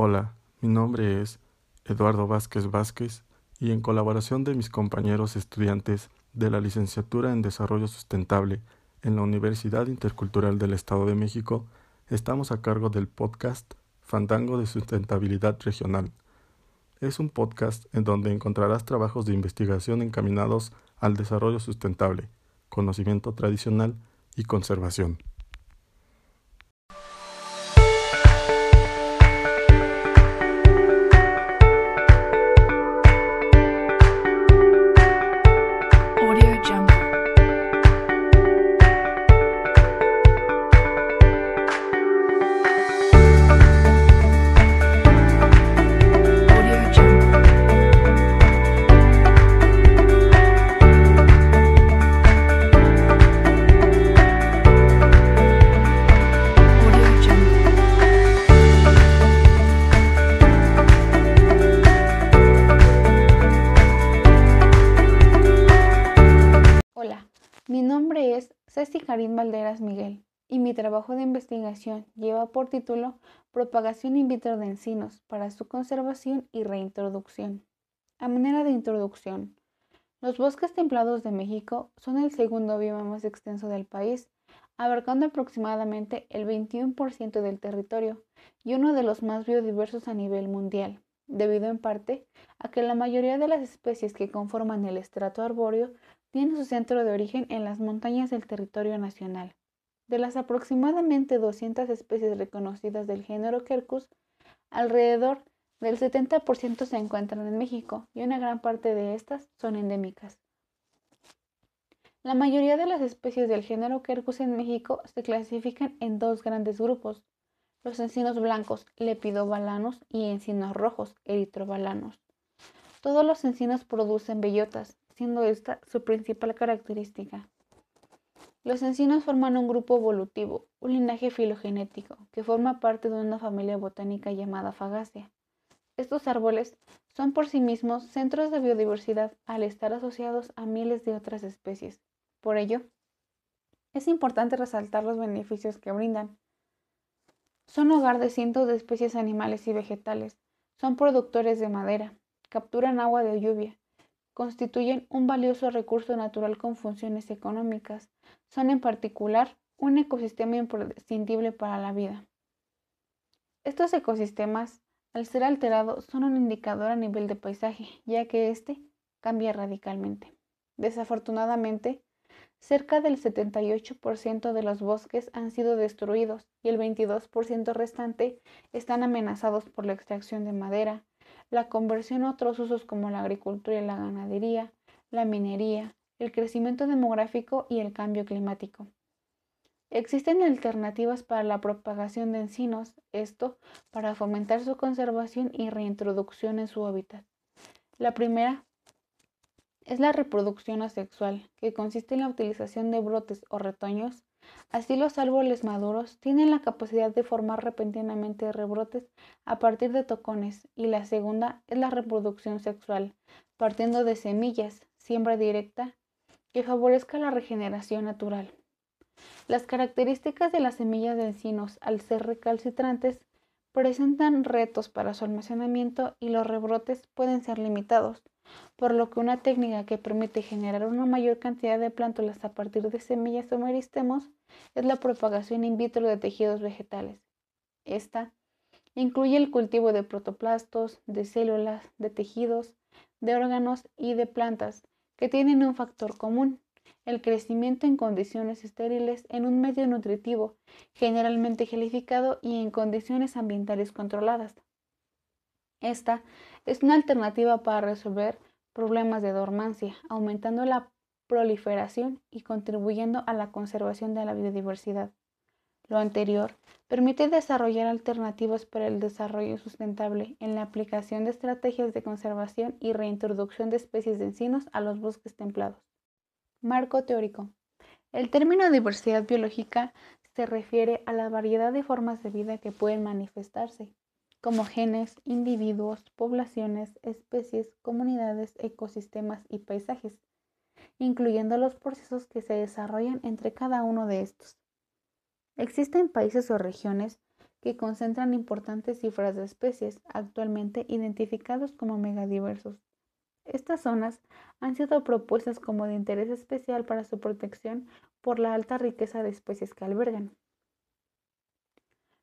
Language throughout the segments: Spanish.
Hola, mi nombre es Eduardo Vázquez Vázquez y en colaboración de mis compañeros estudiantes de la licenciatura en Desarrollo Sustentable en la Universidad Intercultural del Estado de México, estamos a cargo del podcast Fandango de Sustentabilidad Regional. Es un podcast en donde encontrarás trabajos de investigación encaminados al desarrollo sustentable, conocimiento tradicional y conservación. Mi nombre es Ceci Karim Valderas Miguel y mi trabajo de investigación lleva por título Propagación in vitro de encinos para su conservación y reintroducción. A manera de introducción, los bosques templados de México son el segundo bioma más extenso del país, abarcando aproximadamente el 21% del territorio y uno de los más biodiversos a nivel mundial, debido en parte a que la mayoría de las especies que conforman el estrato arbóreo tiene su centro de origen en las montañas del territorio nacional. De las aproximadamente 200 especies reconocidas del género Quercus, alrededor del 70% se encuentran en México y una gran parte de estas son endémicas. La mayoría de las especies del género Quercus en México se clasifican en dos grandes grupos, los encinos blancos, lepidobalanos, y encinos rojos, eritrobalanos. Todos los encinos producen bellotas, siendo esta su principal característica. Los encinos forman un grupo evolutivo, un linaje filogenético, que forma parte de una familia botánica llamada Fagácea. Estos árboles son por sí mismos centros de biodiversidad al estar asociados a miles de otras especies. Por ello, es importante resaltar los beneficios que brindan. Son hogar de cientos de especies animales y vegetales, son productores de madera, capturan agua de lluvia, constituyen un valioso recurso natural con funciones económicas. Son en particular un ecosistema imprescindible para la vida. Estos ecosistemas, al ser alterados, son un indicador a nivel de paisaje, ya que éste cambia radicalmente. Desafortunadamente, cerca del 78% de los bosques han sido destruidos y el 22% restante están amenazados por la extracción de madera, la conversión a otros usos como la agricultura y la ganadería, la minería, el crecimiento demográfico y el cambio climático. Existen alternativas para la propagación de encinos, esto para fomentar su conservación y reintroducción en su hábitat. La primera es la reproducción asexual, que consiste en la utilización de brotes o retoños Así los árboles maduros tienen la capacidad de formar repentinamente rebrotes a partir de tocones y la segunda es la reproducción sexual, partiendo de semillas, siembra directa, que favorezca la regeneración natural. Las características de las semillas de encinos al ser recalcitrantes presentan retos para su almacenamiento y los rebrotes pueden ser limitados, por lo que una técnica que permite generar una mayor cantidad de plántulas a partir de semillas o meristemos es la propagación in vitro de tejidos vegetales. Esta incluye el cultivo de protoplastos, de células, de tejidos, de órganos y de plantas que tienen un factor común, el crecimiento en condiciones estériles en un medio nutritivo, generalmente gelificado y en condiciones ambientales controladas. Esta es una alternativa para resolver problemas de dormancia, aumentando la proliferación y contribuyendo a la conservación de la biodiversidad. Lo anterior permite desarrollar alternativas para el desarrollo sustentable en la aplicación de estrategias de conservación y reintroducción de especies de encinos a los bosques templados. Marco teórico. El término diversidad biológica se refiere a la variedad de formas de vida que pueden manifestarse, como genes, individuos, poblaciones, especies, comunidades, ecosistemas y paisajes, incluyendo los procesos que se desarrollan entre cada uno de estos. Existen países o regiones que concentran importantes cifras de especies actualmente identificados como megadiversos. Estas zonas han sido propuestas como de interés especial para su protección por la alta riqueza de especies que albergan.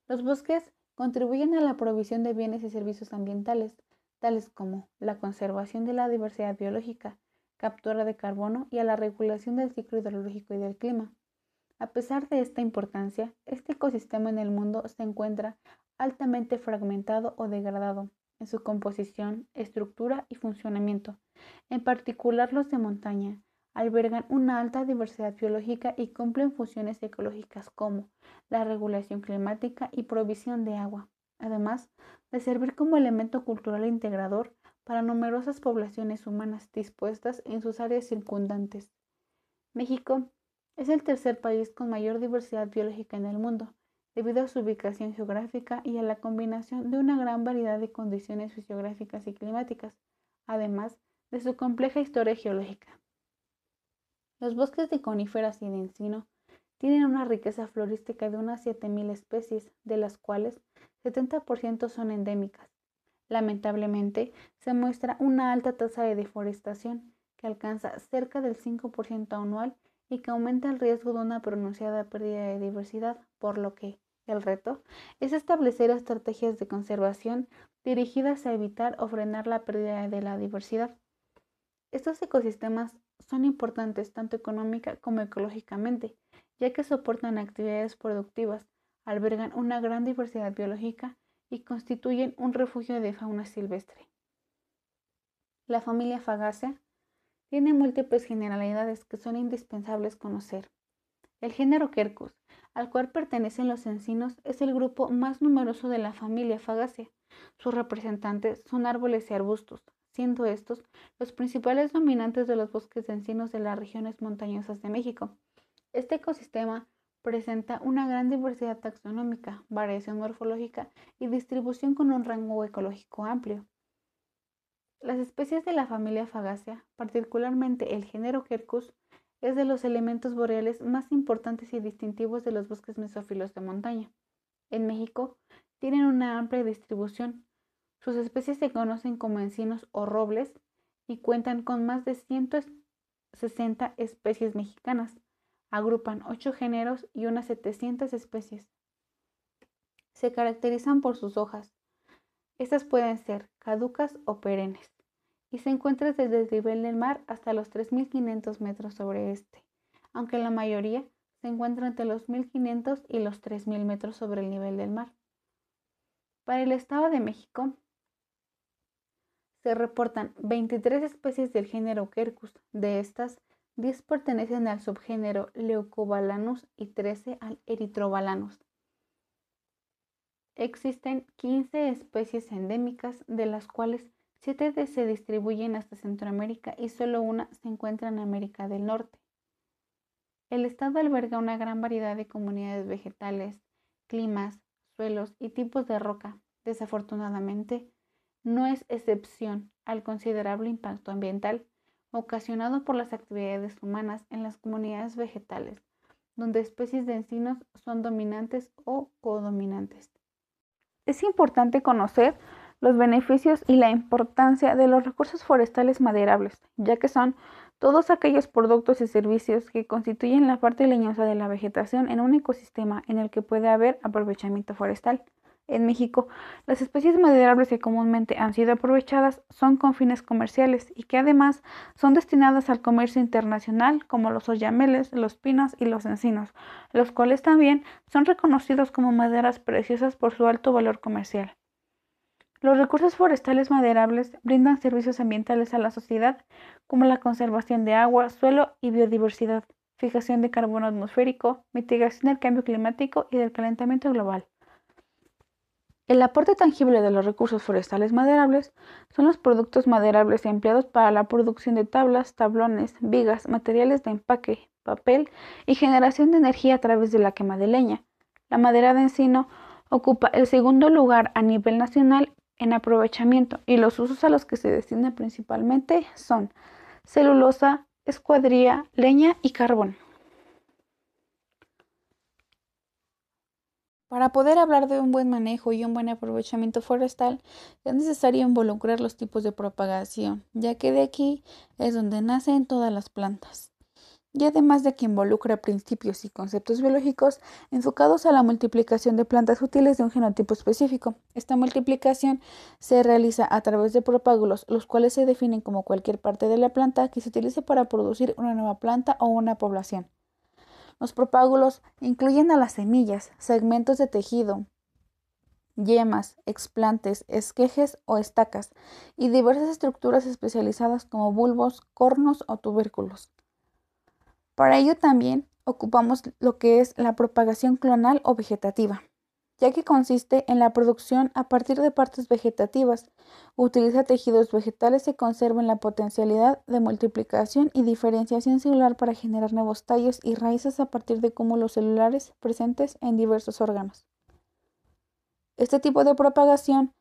Los bosques contribuyen a la provisión de bienes y servicios ambientales, tales como la conservación de la diversidad biológica, captura de carbono y a la regulación del ciclo hidrológico y del clima. A pesar de esta importancia, este ecosistema en el mundo se encuentra altamente fragmentado o degradado en su composición, estructura y funcionamiento. En particular los de montaña, albergan una alta diversidad biológica y cumplen funciones ecológicas como la regulación climática y provisión de agua, además de servir como elemento cultural integrador para numerosas poblaciones humanas dispuestas en sus áreas circundantes. México es el tercer país con mayor diversidad biológica en el mundo, debido a su ubicación geográfica y a la combinación de una gran variedad de condiciones fisiográficas y climáticas, además de su compleja historia geológica. Los bosques de coníferas y de encino tienen una riqueza florística de unas 7.000 especies, de las cuales 70% son endémicas. Lamentablemente, se muestra una alta tasa de deforestación, que alcanza cerca del 5% anual y que aumenta el riesgo de una pronunciada pérdida de diversidad, por lo que el reto es establecer estrategias de conservación dirigidas a evitar o frenar la pérdida de la diversidad. Estos ecosistemas son importantes tanto económica como ecológicamente, ya que soportan actividades productivas, albergan una gran diversidad biológica y constituyen un refugio de fauna silvestre. La familia Fagacea tiene múltiples generalidades que son indispensables conocer. El género Quercus, al cual pertenecen los encinos, es el grupo más numeroso de la familia Fagacea. Sus representantes son árboles y arbustos, siendo estos los principales dominantes de los bosques de encinos de las regiones montañosas de México. Este ecosistema presenta una gran diversidad taxonómica, variación morfológica y distribución con un rango ecológico amplio. Las especies de la familia Fagacea, particularmente el género Quercus, es de los elementos boreales más importantes y distintivos de los bosques mesófilos de montaña. En México tienen una amplia distribución, sus especies se conocen como encinos o robles y cuentan con más de 160 especies mexicanas. Agrupan 8 géneros y unas 700 especies. Se caracterizan por sus hojas. Estas pueden ser caducas o perennes y se encuentran desde el nivel del mar hasta los 3.500 metros sobre este, aunque la mayoría se encuentra entre los 1.500 y los 3.000 metros sobre el nivel del mar. Para el Estado de México, se reportan 23 especies del género Quercus. De estas, 10 pertenecen al subgénero Leucobalanus y 13 al Erythrobalanus. Existen 15 especies endémicas, de las cuales 7 se distribuyen hasta Centroamérica y solo una se encuentra en América del Norte. El estado alberga una gran variedad de comunidades vegetales, climas, suelos y tipos de roca. Desafortunadamente, no es excepción al considerable impacto ambiental ocasionado por las actividades humanas en las comunidades vegetales, donde especies de encinos son dominantes o codominantes. Es importante conocer los beneficios y la importancia de los recursos forestales maderables, ya que son todos aquellos productos y servicios que constituyen la parte leñosa de la vegetación en un ecosistema en el que puede haber aprovechamiento forestal. En México, las especies maderables que comúnmente han sido aprovechadas son con fines comerciales y que además son destinadas al comercio internacional, como los oyameles, los pinos y los encinos, los cuales también son reconocidos como maderas preciosas por su alto valor comercial. Los recursos forestales maderables brindan servicios ambientales a la sociedad, como la conservación de agua, suelo y biodiversidad, fijación de carbono atmosférico, mitigación del cambio climático y del calentamiento global. El aporte tangible de los recursos forestales maderables son los productos maderables empleados para la producción de tablas, tablones, vigas, materiales de empaque, papel y generación de energía a través de la quema de leña. La madera de encino ocupa el segundo lugar a nivel nacional en aprovechamiento y los usos a los que se destina principalmente son celulosa, escuadría, leña y carbón. Para poder hablar de un buen manejo y un buen aprovechamiento forestal, es necesario involucrar los tipos de propagación, ya que de aquí es donde nacen todas las plantas y además de que involucra principios y conceptos biológicos enfocados a la multiplicación de plantas útiles de un genotipo específico. Esta multiplicación se realiza a través de propágulos, los cuales se definen como cualquier parte de la planta que se utilice para producir una nueva planta o una población. Los propágulos incluyen a las semillas, segmentos de tejido, yemas, explantes, esquejes o estacas, y diversas estructuras especializadas como bulbos, cornos o tubérculos. Para ello también ocupamos lo que es la propagación clonal o vegetativa, ya que consiste en la producción a partir de partes vegetativas. Utiliza tejidos vegetales que conserven la potencialidad de multiplicación y diferenciación celular para generar nuevos tallos y raíces a partir de cúmulos celulares presentes en diversos órganos. Este tipo de propagación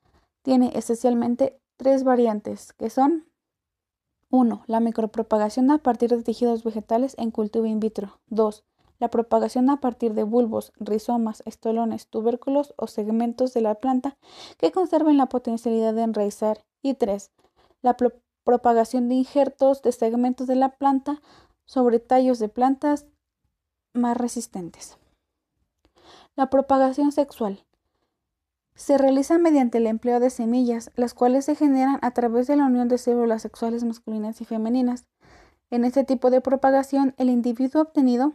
tiene esencialmente tres variantes, que son 1. La micropropagación a partir de tejidos vegetales en cultivo in vitro. 2. La propagación a partir de bulbos, rizomas, estolones, tubérculos o segmentos de la planta que conserven la potencialidad de enraizar. Y 3. La propagación de injertos de segmentos de la planta sobre tallos de plantas más resistentes. La propagación sexual. Se realiza mediante el empleo de semillas, las cuales se generan a través de la unión de células sexuales masculinas y femeninas. En este tipo de propagación, el individuo obtenido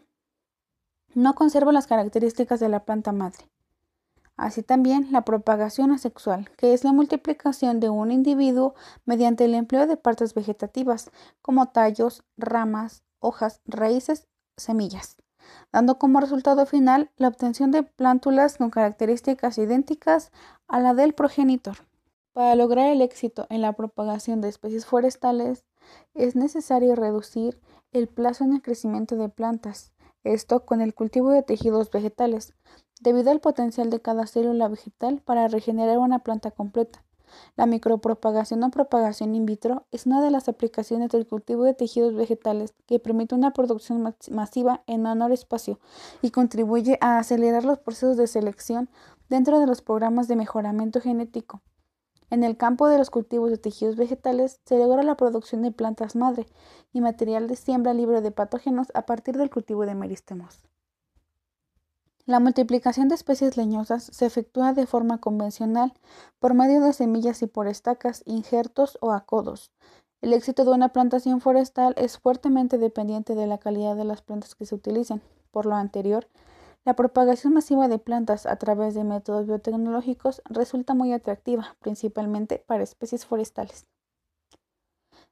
no conserva las características de la planta madre. Así también la propagación asexual, que es la multiplicación de un individuo mediante el empleo de partes vegetativas, como tallos, ramas, hojas, raíces, semillas dando como resultado final la obtención de plántulas con características idénticas a la del progenitor. Para lograr el éxito en la propagación de especies forestales, es necesario reducir el plazo en el crecimiento de plantas, esto con el cultivo de tejidos vegetales, debido al potencial de cada célula vegetal para regenerar una planta completa. La micropropagación o propagación in vitro es una de las aplicaciones del cultivo de tejidos vegetales que permite una producción masiva en menor espacio y contribuye a acelerar los procesos de selección dentro de los programas de mejoramiento genético. En el campo de los cultivos de tejidos vegetales se logra la producción de plantas madre y material de siembra libre de patógenos a partir del cultivo de meristemos. La multiplicación de especies leñosas se efectúa de forma convencional por medio de semillas y por estacas, injertos o acodos. El éxito de una plantación forestal es fuertemente dependiente de la calidad de las plantas que se utilicen. Por lo anterior, la propagación masiva de plantas a través de métodos biotecnológicos resulta muy atractiva, principalmente para especies forestales.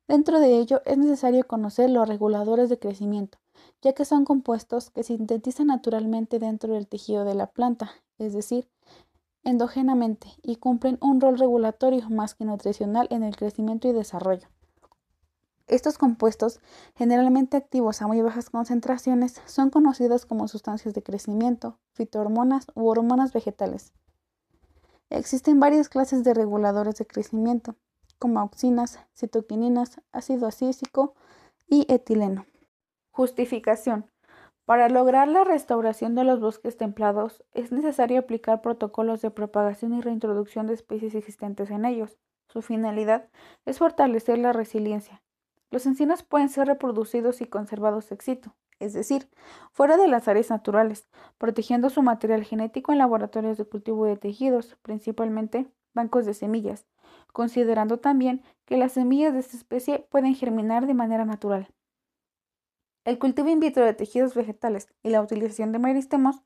Dentro de ello es necesario conocer los reguladores de crecimiento, ya que son compuestos que sintetizan naturalmente dentro del tejido de la planta, es decir, endógenamente, y cumplen un rol regulatorio más que nutricional en el crecimiento y desarrollo. Estos compuestos, generalmente activos a muy bajas concentraciones, son conocidos como sustancias de crecimiento, fitohormonas u hormonas vegetales. Existen varias clases de reguladores de crecimiento, como auxinas, citoquininas, ácido acícico y etileno. Justificación. Para lograr la restauración de los bosques templados es necesario aplicar protocolos de propagación y reintroducción de especies existentes en ellos. Su finalidad es fortalecer la resiliencia. Los encinos pueden ser reproducidos y conservados ex situ, es decir, fuera de las áreas naturales, protegiendo su material genético en laboratorios de cultivo de tejidos, principalmente bancos de semillas, considerando también que las semillas de esta especie pueden germinar de manera natural. El cultivo in vitro de tejidos vegetales y la utilización de meristemos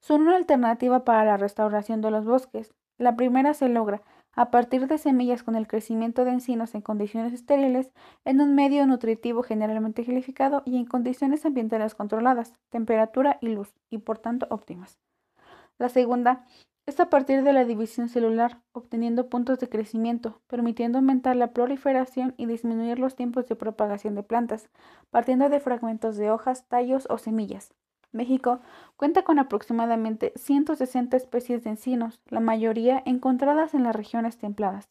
son una alternativa para la restauración de los bosques. La primera se logra a partir de semillas con el crecimiento de encinos en condiciones estériles, en un medio nutritivo generalmente gelificado y en condiciones ambientales controladas, temperatura y luz, y por tanto óptimas. La segunda es a partir de la división celular, obteniendo puntos de crecimiento, permitiendo aumentar la proliferación y disminuir los tiempos de propagación de plantas, partiendo de fragmentos de hojas, tallos o semillas. México cuenta con aproximadamente 160 especies de encinos, la mayoría encontradas en las regiones templadas.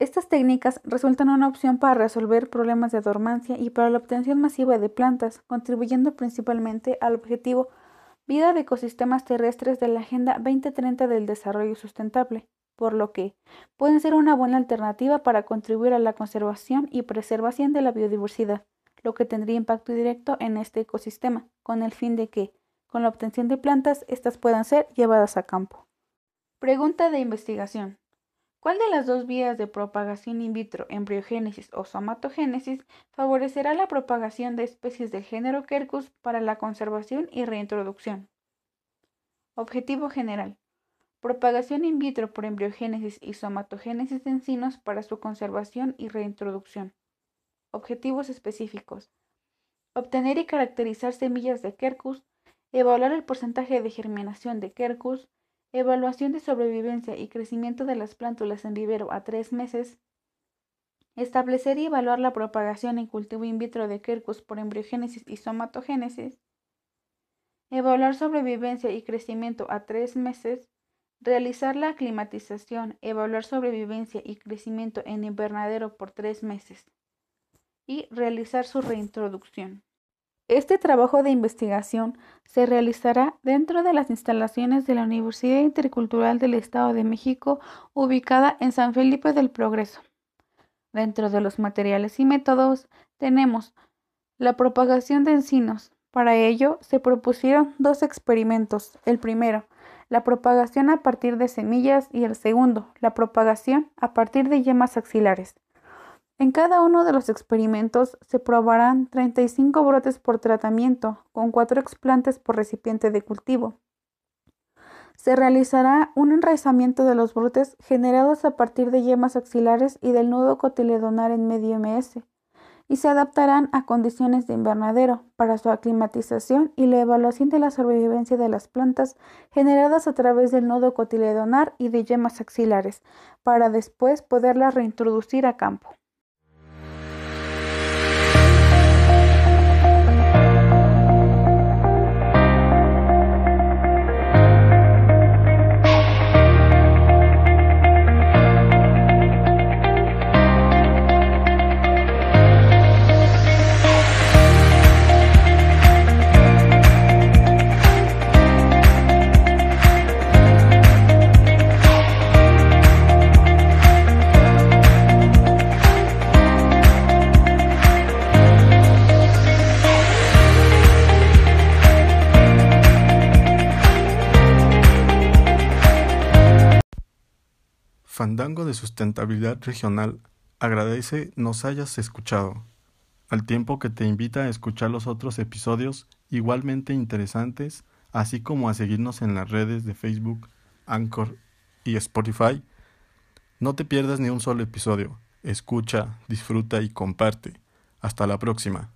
Estas técnicas resultan una opción para resolver problemas de dormancia y para la obtención masiva de plantas, contribuyendo principalmente al objetivo vida de ecosistemas terrestres de la Agenda 2030 del Desarrollo Sustentable, por lo que pueden ser una buena alternativa para contribuir a la conservación y preservación de la biodiversidad, lo que tendría impacto directo en este ecosistema, con el fin de que, con la obtención de plantas, éstas puedan ser llevadas a campo. Pregunta de investigación. ¿Cuál de las dos vías de propagación in vitro, embriogénesis o somatogénesis, favorecerá la propagación de especies del género Quercus para la conservación y reintroducción? Objetivo general. Propagación in vitro por embriogénesis y somatogénesis de encinos para su conservación y reintroducción. Objetivos específicos. Obtener y caracterizar semillas de Quercus, evaluar el porcentaje de germinación de Quercus, evaluación de sobrevivencia y crecimiento de las plántulas en vivero a tres meses, establecer y evaluar la propagación en cultivo in vitro de Quercus por embriogénesis y somatogénesis, evaluar sobrevivencia y crecimiento a tres meses, realizar la aclimatización, evaluar sobrevivencia y crecimiento en invernadero por tres meses y realizar su reintroducción. Este trabajo de investigación se realizará dentro de las instalaciones de la Universidad Intercultural del Estado de México, ubicada en San Felipe del Progreso. Dentro de los materiales y métodos tenemos la propagación de encinos. Para ello se propusieron dos experimentos. El primero, la propagación a partir de semillas y el segundo, la propagación a partir de yemas axilares. En cada uno de los experimentos se probarán 35 brotes por tratamiento, con 4 explantes por recipiente de cultivo. Se realizará un enraizamiento de los brotes generados a partir de yemas axilares y del nudo cotiledonar en medio ms, y se adaptarán a condiciones de invernadero para su aclimatización y la evaluación de la sobrevivencia de las plantas generadas a través del nudo cotiledonar y de yemas axilares, para después poderlas reintroducir a campo. Fandango de Sustentabilidad Regional agradece nos hayas escuchado, al tiempo que te invita a escuchar los otros episodios igualmente interesantes, así como a seguirnos en las redes de Facebook, Anchor y Spotify. No te pierdas ni un solo episodio. Escucha, disfruta y comparte. Hasta la próxima.